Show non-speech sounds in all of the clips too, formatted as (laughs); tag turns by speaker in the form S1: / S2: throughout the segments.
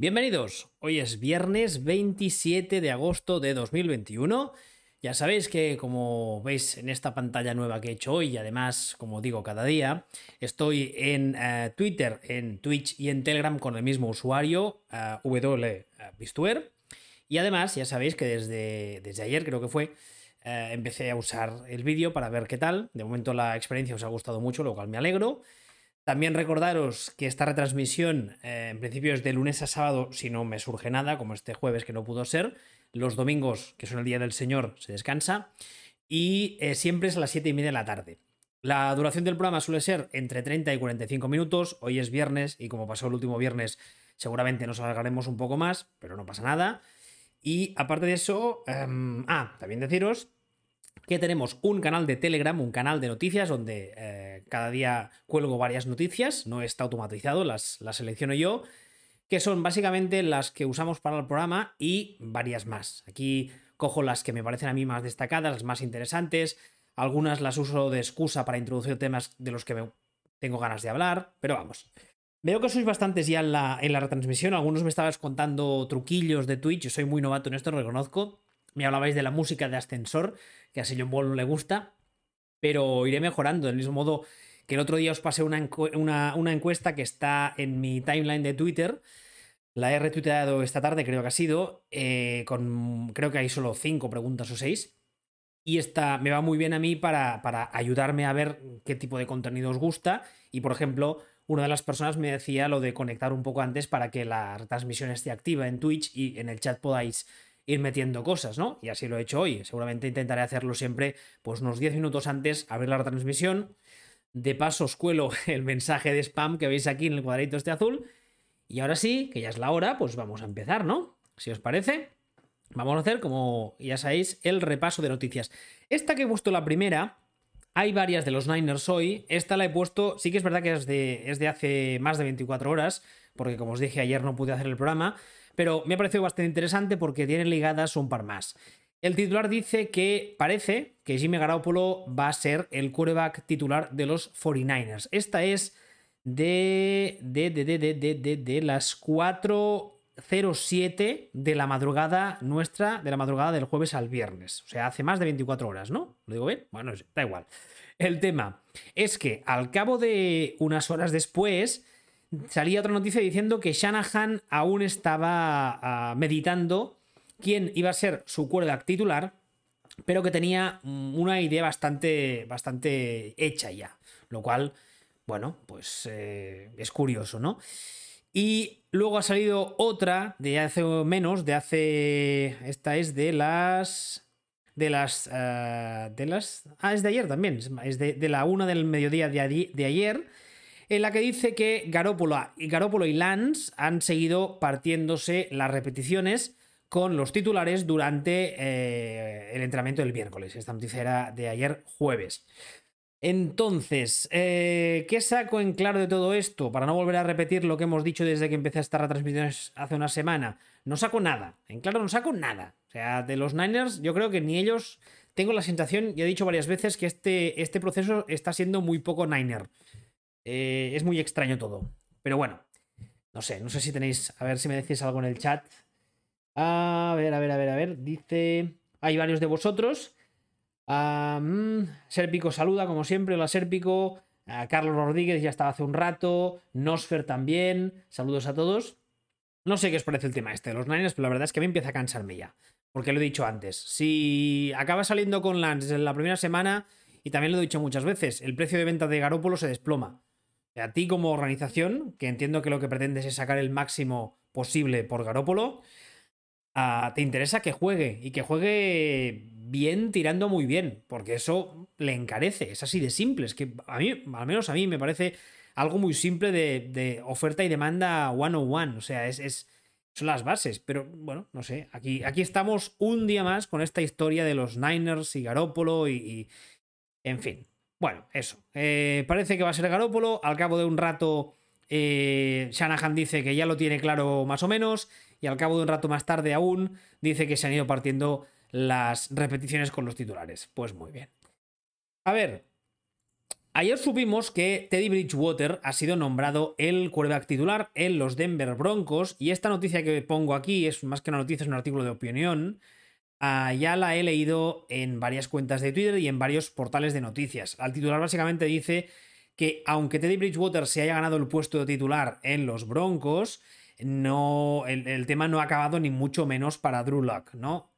S1: Bienvenidos, hoy es viernes 27 de agosto de 2021. Ya sabéis que como veis en esta pantalla nueva que he hecho hoy y además, como digo cada día, estoy en eh, Twitter, en Twitch y en Telegram con el mismo usuario, uh, Y además, ya sabéis que desde, desde ayer creo que fue, empecé a usar el vídeo para ver qué tal. De momento la experiencia os ha gustado mucho, lo cual me alegro. También recordaros que esta retransmisión eh, en principio es de lunes a sábado, si no me surge nada, como este jueves que no pudo ser. Los domingos, que son el Día del Señor, se descansa. Y eh, siempre es a las 7 y media de la tarde. La duración del programa suele ser entre 30 y 45 minutos. Hoy es viernes y como pasó el último viernes, seguramente nos alargaremos un poco más, pero no pasa nada. Y aparte de eso, em, ah, también deciros que tenemos un canal de Telegram, un canal de noticias donde eh, cada día cuelgo varias noticias, no está automatizado, las, las selecciono yo, que son básicamente las que usamos para el programa y varias más. Aquí cojo las que me parecen a mí más destacadas, las más interesantes, algunas las uso de excusa para introducir temas de los que tengo ganas de hablar, pero vamos. Veo que sois bastantes ya en la, en la retransmisión, algunos me estabais contando truquillos de Twitch, yo soy muy novato en esto, lo reconozco, me hablabais de la música de ascensor, que a John Ball no le gusta, pero iré mejorando. Del mismo modo que el otro día os pasé una, encuesta que está en mi timeline de Twitter. La he retuiteado esta tarde, creo que ha sido, eh, con creo que hay solo cinco preguntas o seis. Y esta me va muy bien a mí para, para ayudarme a ver qué tipo de contenido os gusta. Y por ejemplo, una de las personas me decía lo de conectar un poco antes para que la retransmisión esté activa en Twitch y en el chat podáis ir metiendo cosas, ¿no? Y así lo he hecho hoy. Seguramente intentaré hacerlo siempre, pues unos 10 minutos antes, abrir la transmisión. De paso os cuelo (laughs) el mensaje de spam que veis aquí en el cuadrito este azul. Y ahora sí, que ya es la hora, pues vamos a empezar, ¿no? Si os parece, vamos a hacer, como ya sabéis, el repaso de noticias. Esta que he puesto la primera, hay varias de los Niners hoy. Esta la he puesto, sí que es verdad que es de, es de hace más de 24 horas, porque como os dije ayer no pude hacer el programa pero me ha parecido bastante interesante porque tiene ligadas un par más. El titular dice que parece que Jimmy Garoppolo va a ser el quarterback titular de los 49ers. Esta es de, de, de, de, de, de las 4.07 de la madrugada nuestra, de la madrugada del jueves al viernes. O sea, hace más de 24 horas, ¿no? ¿Lo digo bien? Bueno, da igual. El tema es que al cabo de unas horas después salía otra noticia diciendo que Shanahan aún estaba ah, meditando quién iba a ser su quarterback titular, pero que tenía mm, una idea bastante, bastante hecha ya. Lo cual, bueno, pues eh, es curioso, ¿no? Y luego ha salido otra de hace menos, de hace. Esta es de las. De las. Ah, de las. Ah, es de ayer también. Es de, la una del mediodía de ayer en la que dice que Garópolo, y Lance han seguido partiéndose las repeticiones con los titulares durante eh, el entrenamiento del miércoles. Esta noticia era de ayer jueves. Entonces, eh, ¿qué saco en claro de todo esto? Para no volver a repetir lo que hemos dicho desde que empecé a estar retransmisiones hace una semana. No saco nada. En claro, no saco nada. O sea, de los Niners, yo creo que ni ellos. Tengo la sensación, y he dicho varias veces, que este, este proceso está siendo muy poco Niner. Eh, es muy extraño todo. Pero bueno, no sé, no sé si tenéis, a ver si me decís algo en el chat. A ver, a ver, a ver, a ver. Dice, hay varios de vosotros. Mm, Serpico saluda, como siempre. Hola, Serpico. Carlos Rodríguez ya estaba hace un rato. Nosfer también. Saludos a todos. No sé qué os parece el tema este de los Niners, pero la verdad es que a mí empieza a cansarme ya. Porque lo he dicho antes. Si acaba saliendo con Lance en la primera semana, y también lo he dicho muchas veces, el precio de venta de Garópolo se desploma. A ti como organización, que entiendo que lo que pretendes es sacar el máximo posible por Garópolo, ah, te interesa que juegue y que juegue bien tirando muy bien, porque eso le encarece, es así de simple, es que a mí, al menos a mí me parece algo muy simple de, oferta y demanda one on one, o sea, es, son las bases, pero bueno, no sé, aquí, aquí estamos un día más con esta historia de los Niners y Garópolo y en fin, bueno, eso. Eh, parece que va a ser Garópolo. Al cabo de un rato, eh, Shanahan dice que ya lo tiene claro más o menos. Y al cabo de un rato más tarde aún, dice que se han ido partiendo las repeticiones con los titulares. Pues muy bien. A ver, Ayer supimos que Teddy Bridgewater ha sido nombrado el quarterback titular en los Denver Broncos y esta noticia que pongo aquí es más que una noticia, es un artículo de opinión. Ah, ya la he leído en varias cuentas de Twitter y en varios portales de noticias. Al titular básicamente dice que aunque Teddy Bridgewater se haya ganado el puesto de titular en los Broncos, no, el, tema no ha acabado ni mucho menos para Drew Luck, ¿no?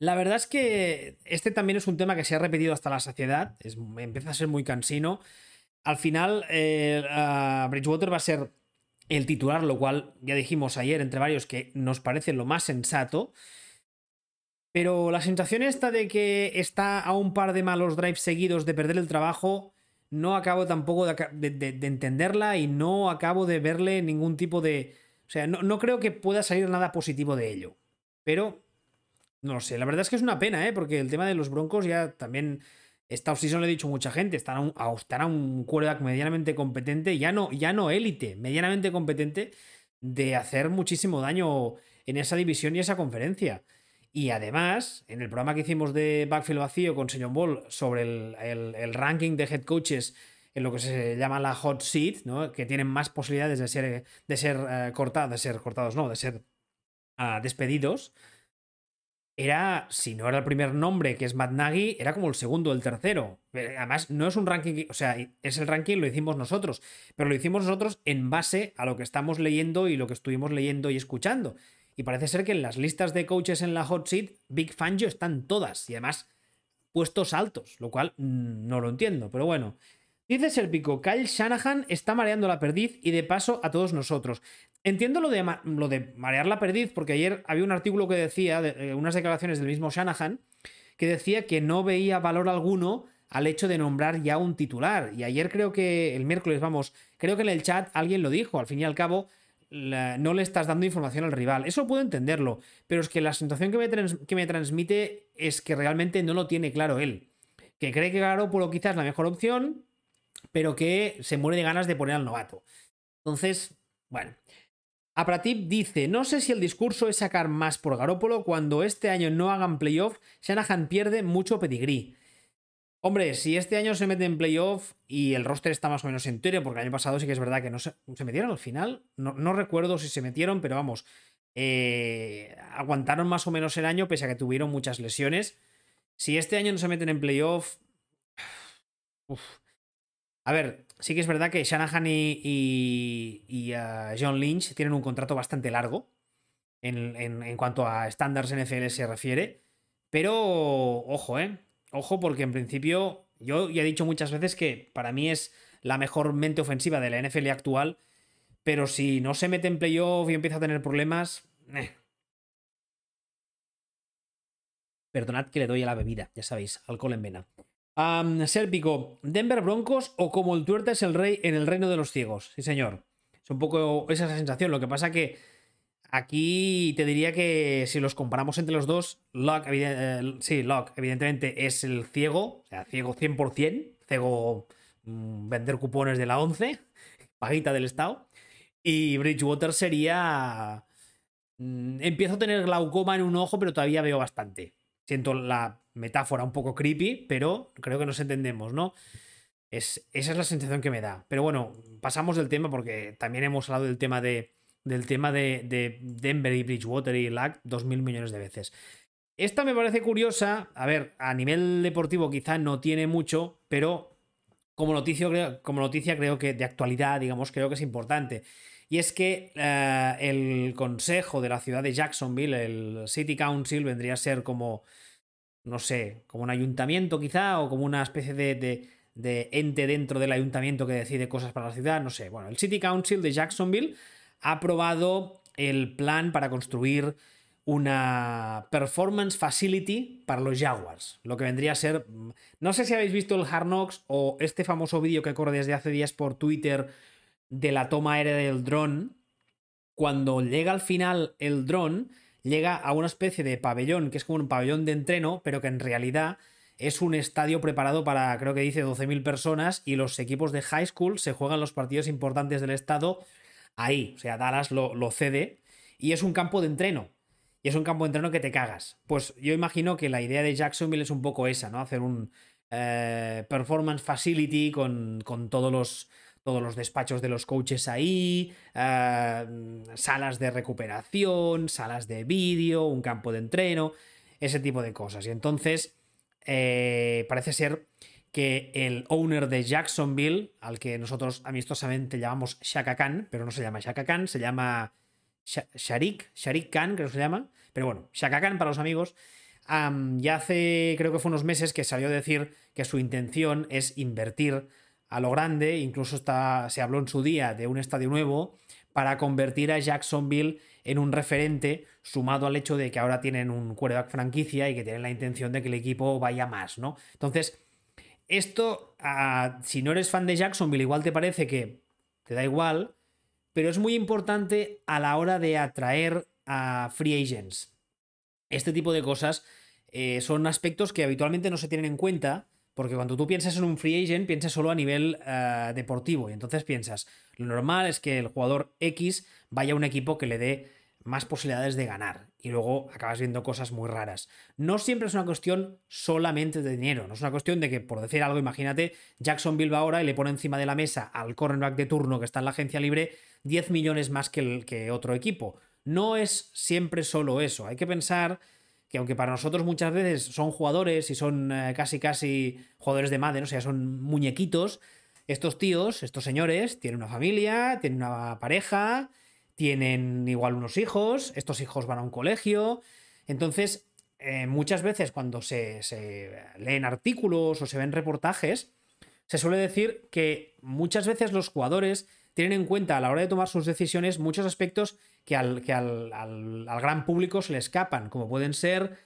S1: La verdad es que este también es un tema que se ha repetido hasta la saciedad, es, empieza a ser muy cansino. Al final, eh, Bridgewater va a ser el titular, lo cual ya dijimos ayer entre varios que nos parece lo más sensato. Pero la sensación esta de que está a un par de malos drives seguidos de perder el trabajo, no acabo tampoco de, entenderla y no acabo de verle ningún tipo de... O sea, no, creo que pueda salir nada positivo de ello. Pero no lo sé, la verdad es que es una pena, ¿eh? Porque el tema de los Broncos ya también. Esta offseason le he dicho a mucha gente, estará un, estará un quarterback medianamente competente, ya no, ya no élite, medianamente competente de hacer muchísimo daño en esa división y esa conferencia. Y además, en el programa que hicimos de Backfield Vacío con Señor Ball sobre el, ranking de head coaches en lo que se llama la hot seat, ¿no? que tienen más posibilidades de ser, de ser eh, cortados, de ser cortados, no, de ser ah, despedidos, era, si no era el primer nombre, que es Matt Nagy, era como el segundo el tercero. Eh, además, no es un ranking, o sea, es el ranking, lo hicimos nosotros, pero lo hicimos nosotros en base a lo que estamos leyendo y lo que estuvimos leyendo y escuchando. Y parece ser que en las listas de coaches en la hot seat, Big Fangio están todas y además puestos altos, lo cual mm, no lo entiendo, pero bueno. Dice Serpico, Kyle Shanahan está mareando la perdiz y de paso a todos nosotros. Entiendo lo de, lo de marear la perdiz, porque ayer había un artículo que decía, de, eh, unas declaraciones del mismo Shanahan, que decía que no veía valor alguno al hecho de nombrar ya un titular. Y ayer creo que, el miércoles, vamos, creo que en el chat alguien lo dijo, al fin y al cabo, no le estás dando información al rival. Eso puedo entenderlo, pero es que la sensación que me, transmite es que realmente no lo tiene claro él. Que cree que Garoppolo quizás es la mejor opción, pero que se muere de ganas de poner al novato. Entonces, bueno. Apratip dice, no sé si el discurso es sacar más por Garópolo cuando este año no hagan playoff, Shanahan pierde mucho pedigrí. Hombre, si este año se mete en playoff y el roster está más o menos entero, porque el año pasado sí que es verdad que no se, se metieron al final, no, recuerdo si se metieron, pero vamos, eh, aguantaron más o menos el año pese a que tuvieron muchas lesiones. Si este año no se meten en playoff... (sighs) A ver, sí que es verdad que Shanahan y, uh, John Lynch tienen un contrato bastante largo en, cuanto a estándares NFL se refiere. Pero, ojo, ¿eh? Ojo, porque en principio yo ya he dicho muchas veces que para mí es la mejor mente ofensiva de la NFL actual. Pero si no se mete en playoff y empieza a tener problemas. Eh. Perdonad que le doy a la bebida, ya sabéis, alcohol en vena. Um, Sérpico, Denver Broncos o como el tuerta es el rey en el reino de los ciegos. Sí, señor. Es un poco esa sensación. Lo que pasa que aquí te diría que si los comparamos entre los dos, Locke, eh, sí, Locke, evidentemente es el ciego, o sea, ciego 100%, ciego mm, vender cupones de la 11, (laughs) paguita del Estado. Y Bridgewater sería... Mm, empiezo a tener glaucoma en un ojo, pero todavía veo bastante. Siento la metáfora un poco creepy, pero creo que nos entendemos, ¿no? Es, esa es la sensación que me da. Pero bueno, pasamos del tema porque también hemos hablado del tema de, del tema de, Denver y Bridgewater y dos mil millones de veces. Esta me parece curiosa. A ver, a nivel deportivo quizá no tiene mucho, pero como noticia, como noticia creo que de actualidad, digamos, creo que es importante. Y es que eh, el consejo de la ciudad de Jacksonville, el City Council, vendría a ser como, no sé, como un ayuntamiento quizá, o como una especie de, de, ente dentro del ayuntamiento que decide cosas para la ciudad, no sé. Bueno, el City Council de Jacksonville ha aprobado el plan para construir una performance facility para los Jaguars, lo que vendría a ser, no sé si habéis visto el Hard Knocks o este famoso vídeo que corre desde hace días por Twitter de la toma aérea del dron, cuando llega al final el dron, llega a una especie de pabellón, que es como un pabellón de entreno, pero que en realidad es un estadio preparado para, creo que dice, 12.000 personas y los equipos de high school se juegan los partidos importantes del estado ahí. O sea, Dallas lo, cede y es un campo de entreno. Y es un campo de entreno que te cagas. Pues yo imagino que la idea de Jacksonville es un poco esa, ¿no? Hacer un, eh, performance facility con, todos los todos los despachos de los coaches ahí, eh, salas de recuperación, salas de vídeo, un campo de entreno, ese tipo de cosas. Y entonces eh, parece ser que el owner de Jacksonville, al que nosotros amistosamente llamamos Shaka Khan, pero no se llama Shaka Khan, se llama Sharik, Sharik Khan, creo que se llama, pero bueno, Shaka Khan para los amigos, ya hace, creo que fue unos meses que salió a decir que su intención es invertir a lo grande, incluso está, se habló en su día de un estadio nuevo para convertir a Jacksonville en un referente, sumado al hecho de que ahora tienen un quarterback franquicia y que tienen la intención de que el equipo vaya más, ¿no? Entonces, esto, si no eres fan de Jacksonville, igual te parece que te da igual, pero es muy importante a la hora de atraer a free agents. Este tipo de cosas eh, son aspectos que habitualmente no se tienen en cuenta, porque cuando tú piensas en un free agent, piensas solo a nivel eh, deportivo, y entonces piensas, lo normal es que el jugador X vaya a un equipo que le dé más posibilidades de ganar. Y luego acabas viendo cosas muy raras. No siempre es una cuestión solamente de dinero. No es una cuestión de que, por decir algo, imagínate, Jacksonville va ahora y le pone encima de la mesa al cornerback de turno que está en la agencia libre 10 millones más que, el, que otro equipo. No es siempre solo eso. Hay que pensar que aunque para nosotros muchas veces son jugadores y son eh, casi casi jugadores de madre, o sea, son muñequitos, estos tíos, estos señores, tienen una familia, tienen una pareja, tienen igual unos hijos, estos hijos van a un colegio. Entonces, eh, muchas veces cuando se, leen artículos o se ven reportajes, se suele decir que muchas veces los jugadores tienen en cuenta a la hora de tomar sus decisiones muchos aspectos que al, que al, al gran público se le escapan, como pueden ser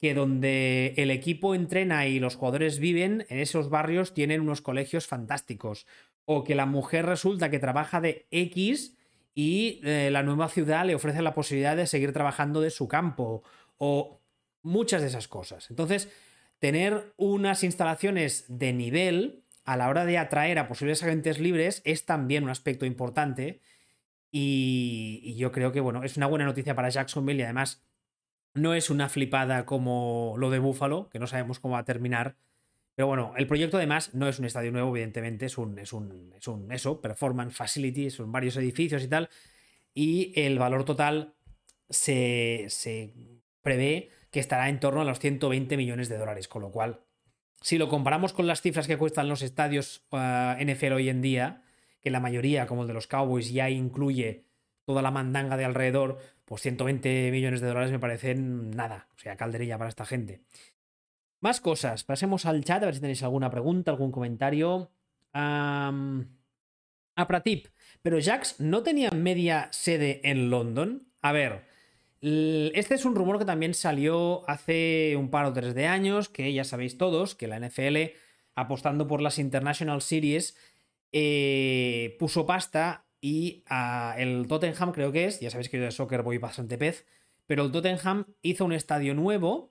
S1: que donde el equipo entrena y los jugadores viven, en esos barrios tienen unos colegios fantásticos. O que la mujer resulta que trabaja de X y eh, la nueva ciudad le ofrece la posibilidad de seguir trabajando de su campo o muchas de esas cosas. Entonces, tener unas instalaciones de nivel a la hora de atraer a posibles agentes libres es también un aspecto importante y, yo creo que, bueno, es una buena noticia para Jacksonville y además no es una flipada como lo de Buffalo, que no sabemos cómo va a terminar, pero bueno, el proyecto además no es un estadio nuevo, evidentemente, es un, es un, es un eso, performance facility, son varios edificios y tal. Y el valor total se, se prevé que estará en torno a los 120 millones de dólares, con lo cual, si lo comparamos con las cifras que cuestan los estadios uh, NFL hoy en día, que la mayoría, como el de los Cowboys, ya incluye toda la mandanga de alrededor, pues 120 millones de dólares me parecen nada, o sea, calderilla para esta gente. Más cosas. Pasemos al chat a ver si tenéis alguna pregunta, algún comentario. a Pratip. Pero Jax no tenía media sede en London. A ver, este es un rumor que también salió hace un par o tres de años, que ya sabéis todos, que la NFL, apostando por las International Series, eh, puso pasta y el Tottenham creo que es, ya sabéis que yo de soccer voy bastante pez, pero el Tottenham hizo un estadio nuevo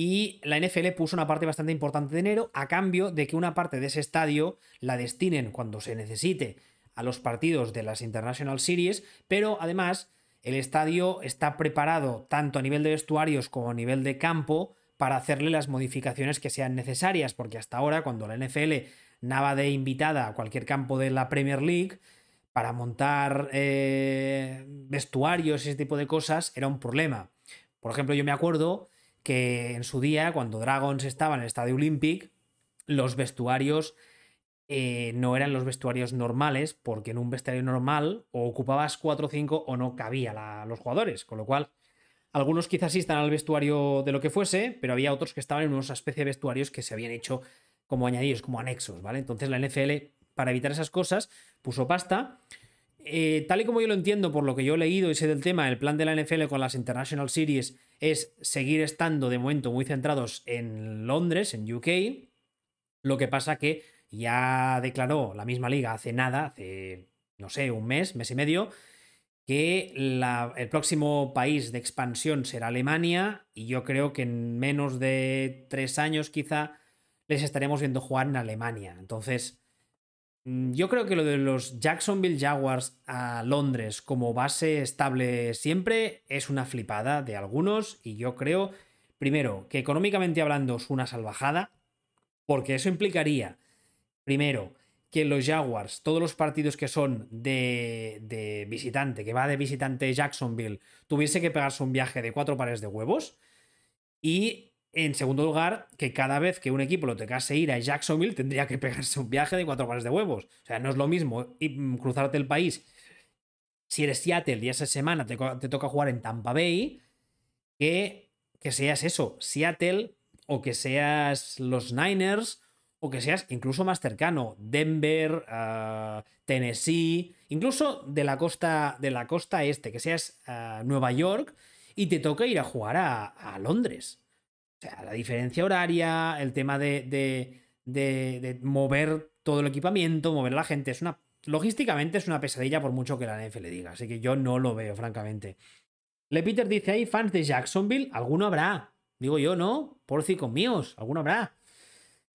S1: y la NFL puso una parte bastante importante de dinero a cambio de que una parte de ese estadio la destinen cuando se necesite a los partidos de las International Series, pero además el estadio está preparado tanto a nivel de vestuarios como a nivel de campo para hacerle las modificaciones que sean necesarias, porque hasta ahora cuando la NFL nada de invitada a cualquier campo de la Premier League, para montar eh, vestuarios y ese tipo de cosas era un problema. Por ejemplo, yo me acuerdo que en su día, cuando Dragons estaba en el Estadio Olympic, los vestuarios eh, no eran los vestuarios normales, porque en un vestuario normal o ocupabas 4 o 5 o no cabía los jugadores, con lo cual algunos quizás sí están al vestuario de lo que fuese, pero había otros que estaban en unos especie de vestuarios que se habían hecho como añadidos, como anexos, ¿vale? Entonces la NFL, para evitar esas cosas, puso pasta. Eh, tal y como yo lo entiendo, por lo que yo he leído y sé del tema, el plan de la NFL con las International Series es seguir estando de momento muy centrados en Londres, en UK. Lo que pasa que ya declaró la misma liga hace nada, hace, no sé, un mes, mes y medio, que el próximo país de expansión será Alemania y yo creo que en menos de tres años quizá les estaremos viendo jugar en Alemania. Entonces, yo creo que lo de los Jacksonville Jaguars a Londres como base estable siempre es una flipada de algunos y yo creo, primero, que económicamente hablando es una salvajada, Porque eso implicaría, primero, que los Jaguars, todos los partidos que son de, de, visitante, que va de visitante Jacksonville, tuviese que pegarse un viaje de cuatro pares de huevos. Y en segundo lugar, que cada vez que un equipo lo tocase ir a Jacksonville, tendría que pegarse un viaje de cuatro pares de huevos. O sea, no es lo mismo mm, cruzarte el país. Si eres Seattle y esa semana te, te toca jugar en Tampa Bay, que, que seas eso, Seattle o que seas los Niners o que seas incluso más cercano, Denver, uh, Tennessee, incluso de la costa de la costa este, que seas uh, Nueva York y te toca ir a jugar a, Londres. O sea, la diferencia horaria, el tema de, de, de, mover todo el equipamiento, mover a la gente, es una logísticamente es una pesadilla por mucho que la NFL le diga, así que yo no lo veo, francamente. Le Peter dice, ¿hay fans de Jacksonville? Alguno habrá. Digo yo, ¿no? Por con míos, alguno habrá.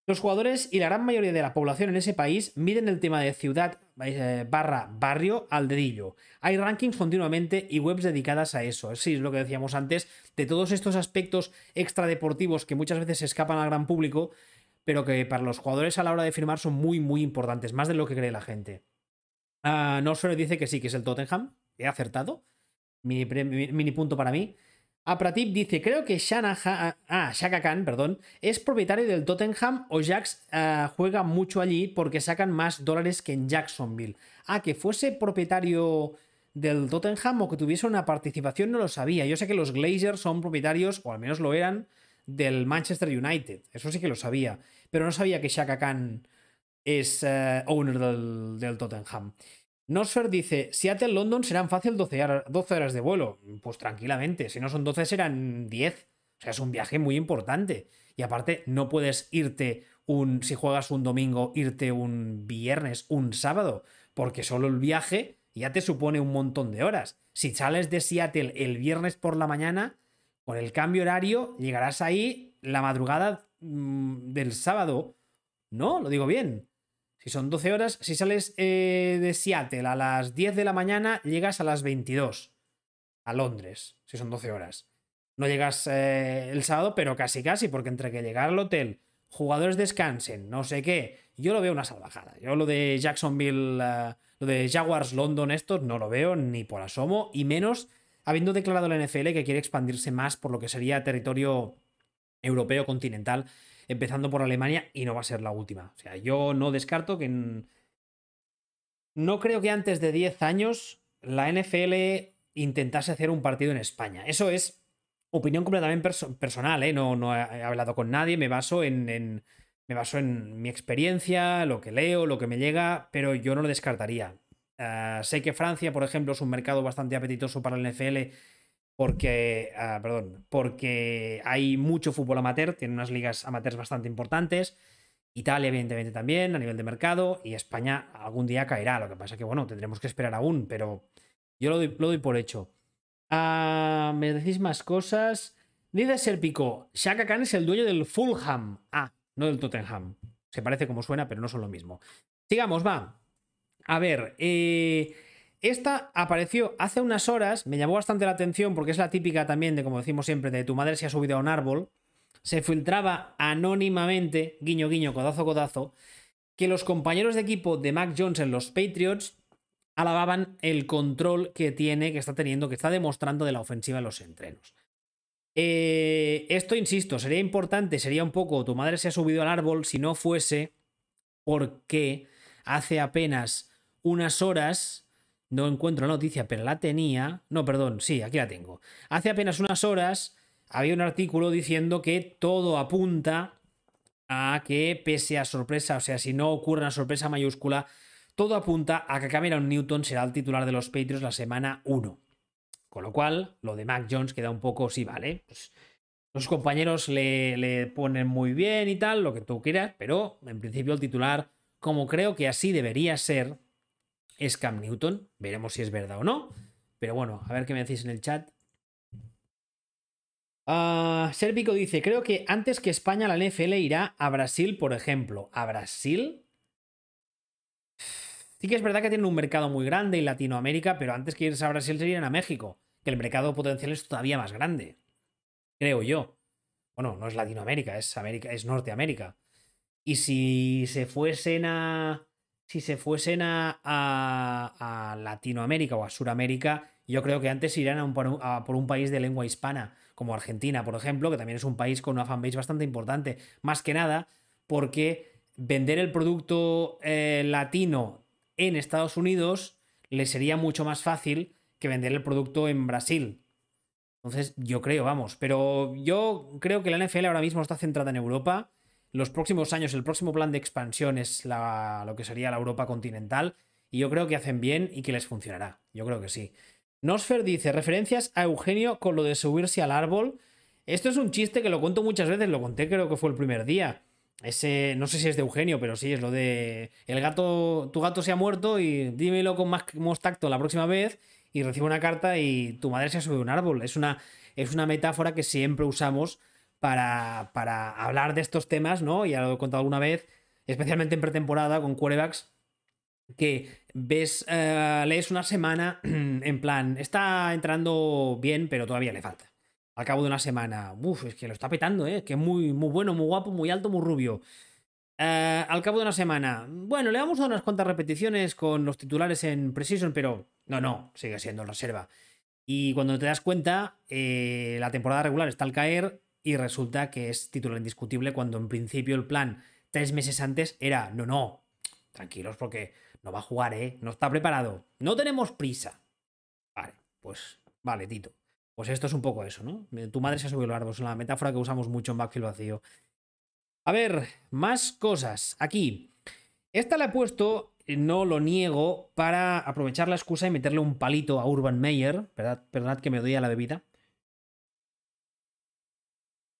S1: Los jugadores y la gran mayoría de la población en ese país miden el tema de ciudad eh, barra barrio al dedillo. Hay rankings continuamente y webs dedicadas a eso. Sí, es lo que decíamos antes, de todos estos aspectos extradeportivos que muchas veces escapan al gran público, pero que para los jugadores a la hora de firmar son muy, muy importantes, más de lo que cree la gente. Uh, no solo dice que sí, que es el Tottenham. He acertado. Mini punto para mí. A Pratip dice, creo que Shanahan, ah, Shaka Khan, perdón, es propietario del Tottenham o Jax uh, juega mucho allí porque sacan más dólares que en Jacksonville. Ah, que fuese propietario del Tottenham o que tuviese una participación no lo sabía. Yo sé que los Glazers son propietarios, o al menos lo eran, del Manchester United. Eso sí que lo sabía. Pero no sabía que Shaka Khan es uh, owner del, del Tottenham. Nosfer dice, Seattle-London serán fácil 12, horas de vuelo. Pues tranquilamente, si no son 12 serán 10. O sea, es un viaje muy importante. Y aparte, no puedes irte un, si juegas un domingo, irte un viernes, un sábado, porque solo el viaje ya te supone un montón de horas. Si sales de Seattle el viernes por la mañana, con el cambio horario, llegarás ahí la madrugada mmm, del sábado. No, lo digo bien. Si son 12 horas, si sales eh, de Seattle a las 10 de la mañana, llegas a las 22 a Londres, si son 12 horas. No llegas eh, el sábado, pero casi casi, porque entre que llegar al hotel, jugadores descansen, no sé qué, yo lo veo una salvajada. Yo lo de Jacksonville, uh, lo de Jaguars London, estos, no lo veo ni por asomo, y menos habiendo declarado la NFL que quiere expandirse más por lo que sería territorio europeo continental empezando por Alemania y no va a ser la última. O sea, yo no descarto que... No creo que antes de 10 años la NFL intentase hacer un partido en España. Eso es opinión completamente perso personal, ¿eh? No, he hablado con nadie, me baso en, mi experiencia, lo que leo, lo que me llega, pero yo no lo descartaría. Uh, sé que Francia, por ejemplo, es un mercado bastante apetitoso para el NFL porque, ah, perdón, porque hay mucho fútbol amateur, tiene unas ligas amateurs bastante importantes. Italia, evidentemente, también a nivel de mercado. Y España algún día caerá. Lo que pasa que, bueno, tendremos que esperar aún, pero yo lo doy, lo doy por hecho. Ah, ¿Me decís más cosas? Dice Serpico, Shaka Khan es el dueño del Fulham. Ah, no del Tottenham. Se parece como suena, pero no son lo mismo. Sigamos, va. A ver, eh. Esta apareció hace unas horas, me llamó bastante la atención porque es la típica también de, como decimos siempre, de tu madre se ha subido a un árbol. Se filtraba anónimamente, guiño guiño, codazo codazo, que los compañeros de equipo de Mac Jones en los Patriots alababan el control que tiene, que está teniendo, que está demostrando de la ofensiva en los entrenos. Eh, esto, insisto, sería importante, sería un poco, tu madre se ha subido al árbol si no fuese porque hace apenas unas horas no encuentro la noticia, pero la tenía. No, perdón, sí, aquí la tengo. Hace apenas unas horas había un artículo diciendo que todo apunta a que, pese a sorpresa, o sea, si no ocurre una sorpresa mayúscula, todo apunta a que Cameron Newton será el titular de los Patriots la semana 1. Con lo cual, lo de Mac Jones queda un poco, sí, vale. Pues, los compañeros le, le ponen muy bien y tal, lo que tú quieras, pero en principio el titular, como creo que así debería ser, es Cam Newton. Veremos si es verdad o no. Pero bueno, a ver qué me decís en el chat. Uh, Sérpico dice: Creo que antes que España, la NFL irá a Brasil, por ejemplo. ¿A Brasil? Sí que es verdad que tienen un mercado muy grande en Latinoamérica, pero antes que irse a Brasil serían a México, que el mercado potencial es todavía más grande. Creo yo. Bueno, no es Latinoamérica, es América, es Norteamérica. Y si se fuesen a. Si se fuesen a, a, Latinoamérica o a Suramérica, yo creo que antes irían a, por un país de lengua hispana, como Argentina, por ejemplo, que también es un país con una fanbase bastante importante. Más que nada, porque vender el producto eh, latino en Estados Unidos le sería mucho más fácil que vender el producto en Brasil. Entonces, yo creo, vamos, pero yo creo que la NFL ahora mismo está centrada en Europa. Los próximos años, el próximo plan de expansión es lo que sería la Europa continental. Y yo creo que hacen bien y que les funcionará. Yo creo que sí. Nosfer dice, referencias a Eugenio con lo de subirse al árbol. Esto es un chiste que lo cuento muchas veces, lo conté creo que fue el primer día. Ese, no sé si es de Eugenio, pero sí, es lo de el gato, tu gato se ha muerto y dímelo con más, tacto la próxima vez y recibe una carta y tu madre se ha subido a un árbol. Es una, es una metáfora que siempre usamos para, para hablar de estos temas, ¿no? Ya lo he contado alguna vez, especialmente en pretemporada con quarterbacks, que ves, eh, lees una semana (clears throat) en plan, está entrando bien, pero todavía le falta. Al cabo de una semana, uff, es que lo está petando, ¿eh? Que muy, muy bueno, muy guapo, muy alto, muy rubio. Eh, al cabo de una semana, bueno, le damos unas cuantas repeticiones con los titulares en Precision, pero no, no, sigue siendo reserva. Y cuando te das cuenta, eh, la temporada regular está al caer y resulta que es titular indiscutible cuando en principio el plan tres meses antes era, no, no, tranquilos porque no va a jugar, ¿eh? No está preparado. No tenemos prisa. Vale, pues vale, Tito. Pues esto es un poco eso, ¿no? Tu madre se ha subido el árbol, es una metáfora que usamos mucho en Backfield vacío. A ver, más cosas. Aquí. Esta la he puesto, no lo niego, para aprovechar la excusa y meterle un palito a Urban Meyer. ¿verdad? Perdonad que me doy a la bebida.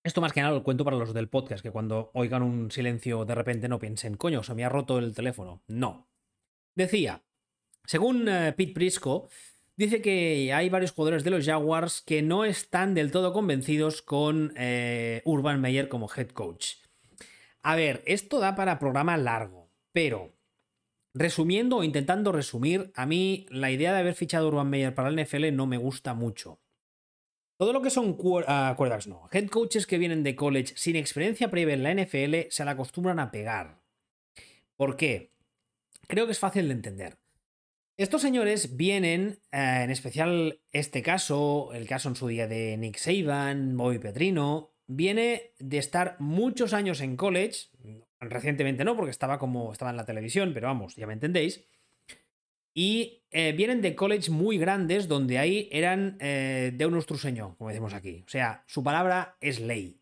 S1: Esto más que nada lo cuento para los del podcast, que cuando oigan un silencio de repente no piensen, coño, se me ha roto el teléfono. No. Decía, según eh, Pete Prisco, dice que hay varios jugadores de los Jaguars que no están del todo convencidos con eh, Urban Meyer como head coach. A ver, esto da para programa largo, pero resumiendo o intentando resumir, a mí la idea de haber fichado Urban Meyer para el NFL no me gusta mucho. Todo lo que son uh, no. Head coaches que vienen de college sin experiencia previa en la NFL se la acostumbran a pegar. ¿Por qué? Creo que es fácil de entender. Estos señores vienen, eh, en especial este caso, el caso en su día de Nick Saban, Bobby Petrino, viene de estar muchos años en college, recientemente no, porque estaba como estaba en la televisión, pero vamos, ya me entendéis. Y eh, vienen de college muy grandes donde ahí eran eh, de un ostruseño, como decimos aquí. O sea, su palabra es ley.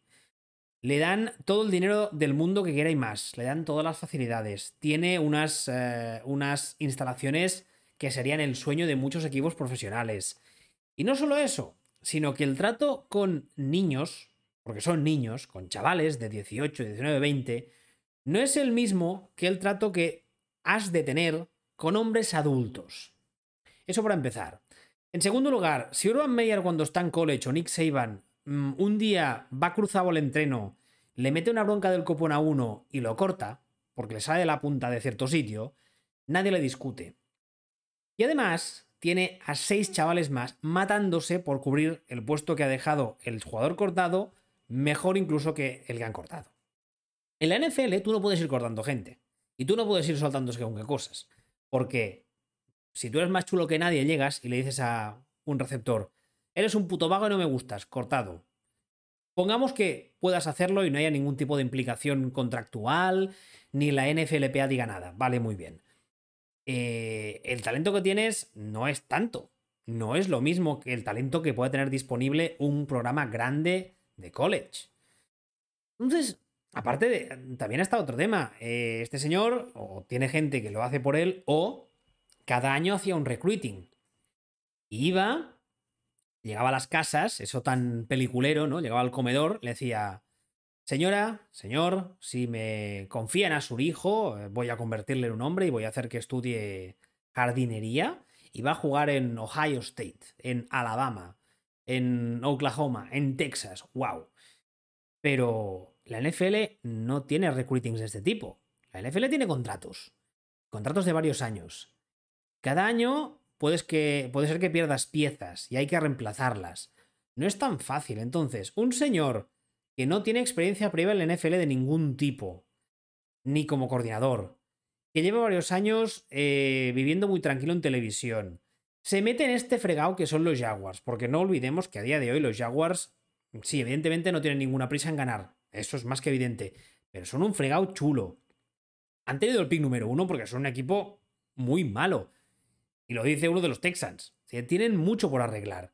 S1: Le dan todo el dinero del mundo que quiera y más. Le dan todas las facilidades. Tiene unas, eh, unas instalaciones que serían el sueño de muchos equipos profesionales. Y no solo eso, sino que el trato con niños, porque son niños, con chavales de 18, 19, 20, no es el mismo que el trato que has de tener con hombres adultos. Eso para empezar. En segundo lugar, si Urban Meyer cuando está en college o Nick Saban mm, un día va cruzado el entreno, le mete una bronca del copón a uno y lo corta, porque le sale de la punta de cierto sitio, nadie le discute. Y además, tiene a seis chavales más matándose por cubrir el puesto que ha dejado el jugador cortado, mejor incluso que el que han cortado. En la NFL tú no puedes ir cortando gente. Y tú no puedes ir soltando según qué cosas. Porque si tú eres más chulo que nadie, llegas y le dices a un receptor, eres un puto vago y no me gustas, cortado. Pongamos que puedas hacerlo y no haya ningún tipo de implicación contractual, ni la NFLPA diga nada. Vale, muy bien. Eh, el talento que tienes no es tanto. No es lo mismo que el talento que puede tener disponible un programa grande de college. Entonces, aparte de. También está otro tema. Eh, este señor, o tiene gente que lo hace por él, o cada año hacía un recruiting. Iba, llegaba a las casas, eso tan peliculero, ¿no? Llegaba al comedor, le decía. Señora, señor, si me confían a su hijo, eh, voy a convertirle en un hombre y voy a hacer que estudie jardinería y va a jugar en Ohio State, en Alabama, en Oklahoma, en Texas. ¡Wow! Pero la NFL no tiene recruitings de este tipo. La NFL tiene contratos. Contratos de varios años. Cada año puedes que, puede ser que pierdas piezas y hay que reemplazarlas. No es tan fácil. Entonces, un señor que no tiene experiencia previa en la NFL de ningún tipo, ni como coordinador, que lleva varios años eh, viviendo muy tranquilo en televisión, se mete en este fregado que son los Jaguars, porque no olvidemos que a día de hoy los Jaguars, sí, evidentemente no tienen ninguna prisa en ganar, eso es más que evidente, pero son un fregado chulo. Han tenido el pick número uno porque son un equipo muy malo. Y lo dice uno de los Texans. Tienen mucho por arreglar.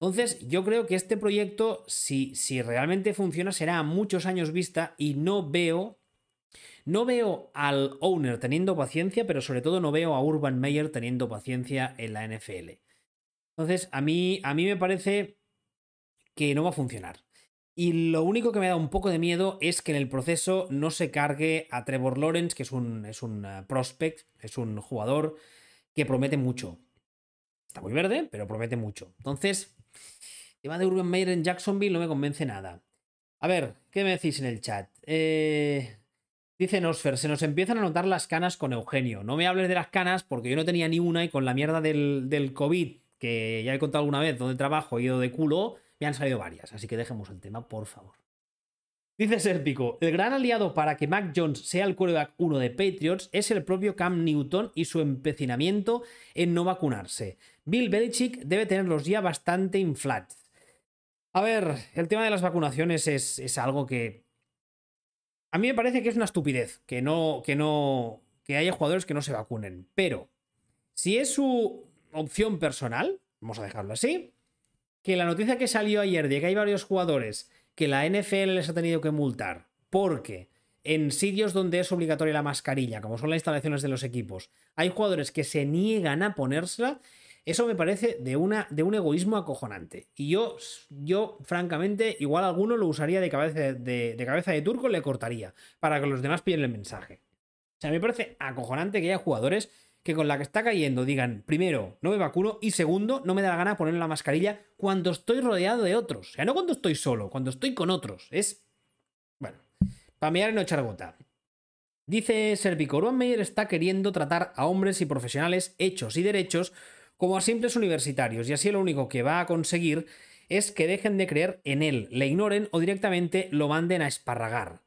S1: Entonces, yo creo que este proyecto, si, si realmente funciona, será a muchos años vista y no veo. No veo al owner teniendo paciencia, pero sobre todo no veo a Urban Meyer teniendo paciencia en la NFL. Entonces, a mí, a mí me parece que no va a funcionar. Y lo único que me da un poco de miedo es que en el proceso no se cargue a Trevor Lawrence, que es un, es un eh, prospect, es un jugador que promete mucho. Está muy verde, pero promete mucho. Entonces, tema de Urban Meyer en Jacksonville no me convence nada. A ver, ¿qué me decís en el chat? Eh, dice Nosfer, se nos empiezan a notar las canas con Eugenio. No me hables de las canas porque yo no tenía ni una y con la mierda del, del COVID, que ya he contado alguna vez donde trabajo, he ido de culo, me han salido varias. Así que dejemos el tema, por favor. Dice Serpico, el gran aliado para que Mac Jones sea el quarterback 1 de Patriots es el propio Cam Newton y su empecinamiento en no vacunarse. Bill Belichick debe tenerlos ya bastante inflados. A ver, el tema de las vacunaciones es, algo que. A mí me parece que es una estupidez que no. que no. que haya jugadores que no se vacunen. Pero, si es su opción personal, vamos a dejarlo así. Que la noticia que salió ayer de que hay varios jugadores que la NFL les ha tenido que multar porque en sitios donde es obligatoria la mascarilla, como son las instalaciones de los equipos, hay jugadores que se niegan a ponérsela, eso me parece de, una, de un egoísmo acojonante. Y yo, yo, francamente, igual alguno lo usaría de cabeza de, cabeza de turco, le cortaría, para que los demás pillen el mensaje. O sea, me parece acojonante que haya jugadores que con la que está cayendo digan, primero, no me vacuno y segundo, no me da la gana ponerle la mascarilla cuando estoy rodeado de otros. O sea, no cuando estoy solo, cuando estoy con otros. Es, bueno, para mirar y no echar gota. Dice Servico, Urban Meyer está queriendo tratar a hombres y profesionales hechos y derechos como a simples universitarios, y así lo único que va a conseguir es que dejen de creer en él, le ignoren o directamente lo manden a esparragar.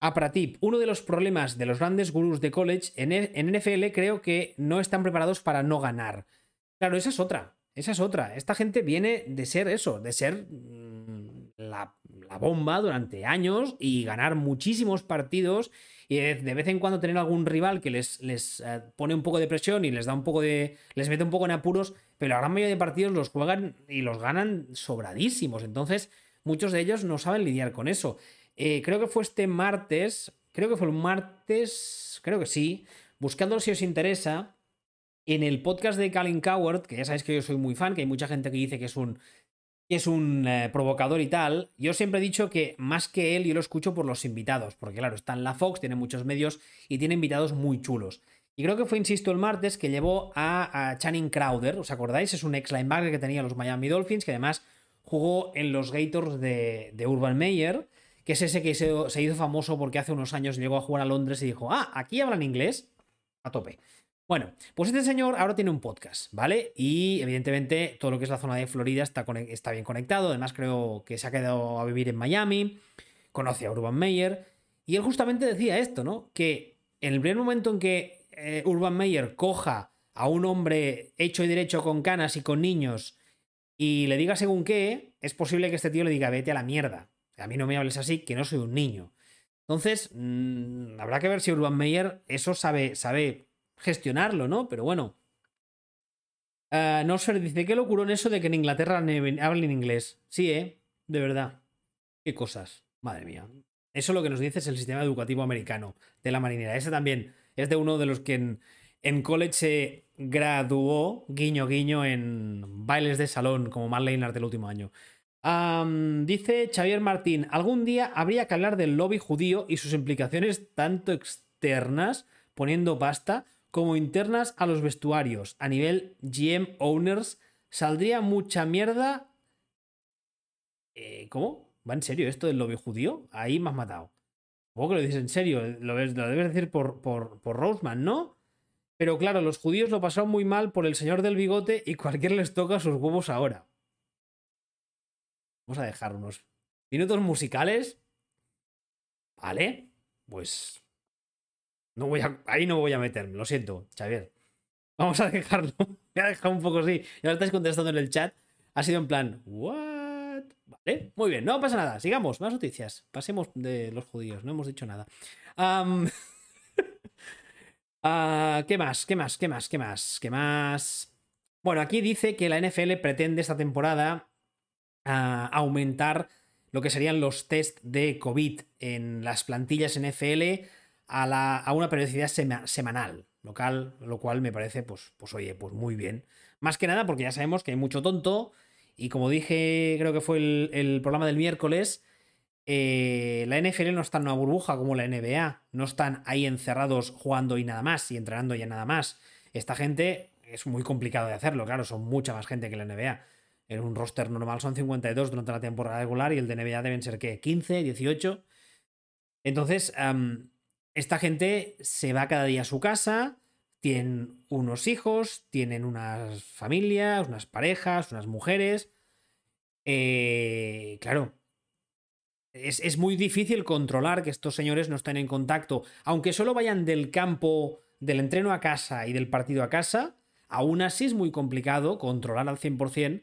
S1: A Pratip, uno de los problemas de los grandes gurús de college en, NFL creo que no están preparados para no ganar. Claro, esa es otra, esa es otra. Esta gente viene de ser eso, de ser mm, la, la bomba durante años y ganar muchísimos partidos y de vez en cuando tener algún rival que les, les eh, pone un poco de presión y les da un poco de. les mete un poco en apuros, pero la gran mayoría de partidos los juegan y los ganan sobradísimos. Entonces, muchos de ellos no saben lidiar con eso. Eh, creo que fue este martes, creo que fue el martes, creo que sí, buscándolo si os interesa. En el podcast de Colin Coward, que ya sabéis que yo soy muy fan, que hay mucha gente que dice que es un que es un eh, provocador y tal, yo siempre he dicho que más que él yo lo escucho por los invitados, porque claro, está en la Fox, tiene muchos medios y tiene invitados muy chulos. Y creo que fue, insisto, el martes que llevó a, Channing Crowder, ¿os acordáis? Es un ex linebacker que tenía los Miami Dolphins, que además jugó en los Gators de, Urban Meyer, que es ese que se, hizo famoso porque hace unos años llegó a jugar a Londres y dijo, ah, aquí hablan inglés, a tope. Bueno, pues este señor ahora tiene un podcast, ¿vale? Y evidentemente todo lo que es la zona de Florida está, está bien conectado. Además, creo que se ha quedado a vivir en Miami, conoce a Urban Meyer. Y él justamente decía esto, ¿no? Que en el primer momento en que eh, Urban Meyer coja a un hombre hecho y derecho con canas y con niños y le diga según qué, es posible que este tío le diga, vete a la mierda. A mí no me hables así, que no soy un niño. Entonces, mm, habrá que ver si Urban Meyer eso sabe, sabe gestionarlo, ¿no? Pero bueno. Uh, no sé, dice, qué locurón eso de que en Inglaterra hablen inglés. Sí, ¿eh? De verdad. Qué cosas. Madre mía. Eso lo que nos dice es el sistema educativo americano de la marinera. Ese también es de uno de los que en, college se graduó, guiño, guiño, en bailes de salón, como Marlene del último año. Dice Xavier Martín, algún día habría que hablar del lobby judío y sus implicaciones tanto externas, poniendo pasta, como internas a los vestuarios. A nivel GM Owners, ¿saldría mucha mierda? Eh, ¿Cómo? ¿Va en serio esto del lobby judío? Ahí me has matado. ¿Cómo que lo dices en serio? Lo, debes decir por, por, por Roseman, ¿no? Pero claro, los judíos lo pasaron muy mal por el señor del bigote y cualquiera les toca sus huevos ahora. Vamos a dejar unos minutos musicales. Vale, pues No voy a, ahí no voy a meterme, lo siento, Xavier. Vamos a dejarlo. (laughs) Voy a dejar un poco así. Y ahora estáis contestando en el chat. Ha sido en plan, ¿what? Vale, muy bien, no pasa nada. Sigamos, más noticias. Pasemos de los judíos, no hemos dicho nada. (laughs) Ah, ¿Qué más? ¿Qué más? ¿Qué más? ¿Qué más? ¿Qué más? Bueno, aquí dice que la NFL pretende esta temporada ah, aumentar lo que serían los test de COVID en las plantillas NFL a, a una periodicidad semanal, local, lo cual me parece, pues, pues oye, pues muy bien. Más que nada porque ya sabemos que hay mucho tonto y como dije, creo que fue el, el programa del miércoles, eh, la NFL no está en una burbuja como la NBA, no están ahí encerrados jugando y nada más y entrenando y nada más. Esta gente es muy complicado de hacerlo, claro, son mucha más gente que la NBA. En un roster normal son 52 durante la temporada regular y el de NBA deben ser ¿qué? 15, 18. Entonces, esta gente se va cada día a su casa, tienen unos hijos, tienen unas familias, unas parejas, unas mujeres. Eh, claro, es, muy difícil controlar que estos señores no estén en contacto. Aunque solo vayan del campo, del entreno a casa y del partido a casa, aún así es muy complicado controlar al 100%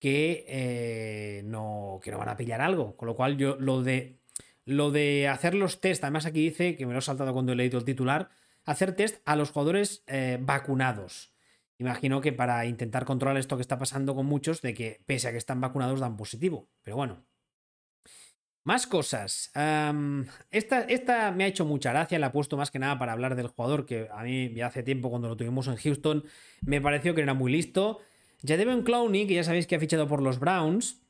S1: que, eh, no, que no van a pillar algo. Con lo cual, yo lo de, lo de hacer los test, además aquí dice, que me lo he saltado cuando he leído el titular, hacer test a los jugadores eh, vacunados. Imagino que para intentar controlar esto que está pasando con muchos, de que pese a que están vacunados dan positivo. Pero bueno, más cosas. esta, esta, me ha hecho mucha gracia, la he puesto más que nada para hablar del jugador que a mí ya hace tiempo cuando lo tuvimos en Houston me pareció que era muy listo. Jadevon Clowney, que ya sabéis que ha fichado por los Browns,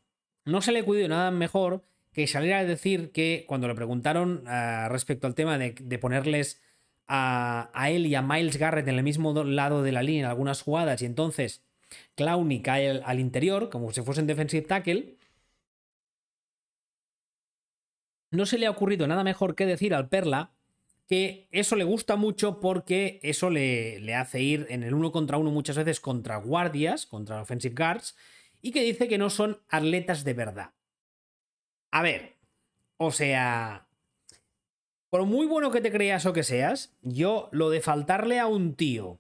S1: no se le cuidó nada mejor que salir a decir que cuando le preguntaron ah, respecto al tema de, ponerles a, él y a Miles Garrett en el mismo lado de la línea en algunas jugadas y entonces Clowney cae al interior como si fuese un defensive tackle, no se le ha ocurrido nada mejor que decir al Perla que eso le gusta mucho porque eso le, hace ir en el uno contra uno muchas veces contra guardias, contra offensive guards, y que dice que no son atletas de verdad. A ver, o sea, por muy bueno que te creas o que seas, yo lo de faltarle a un tío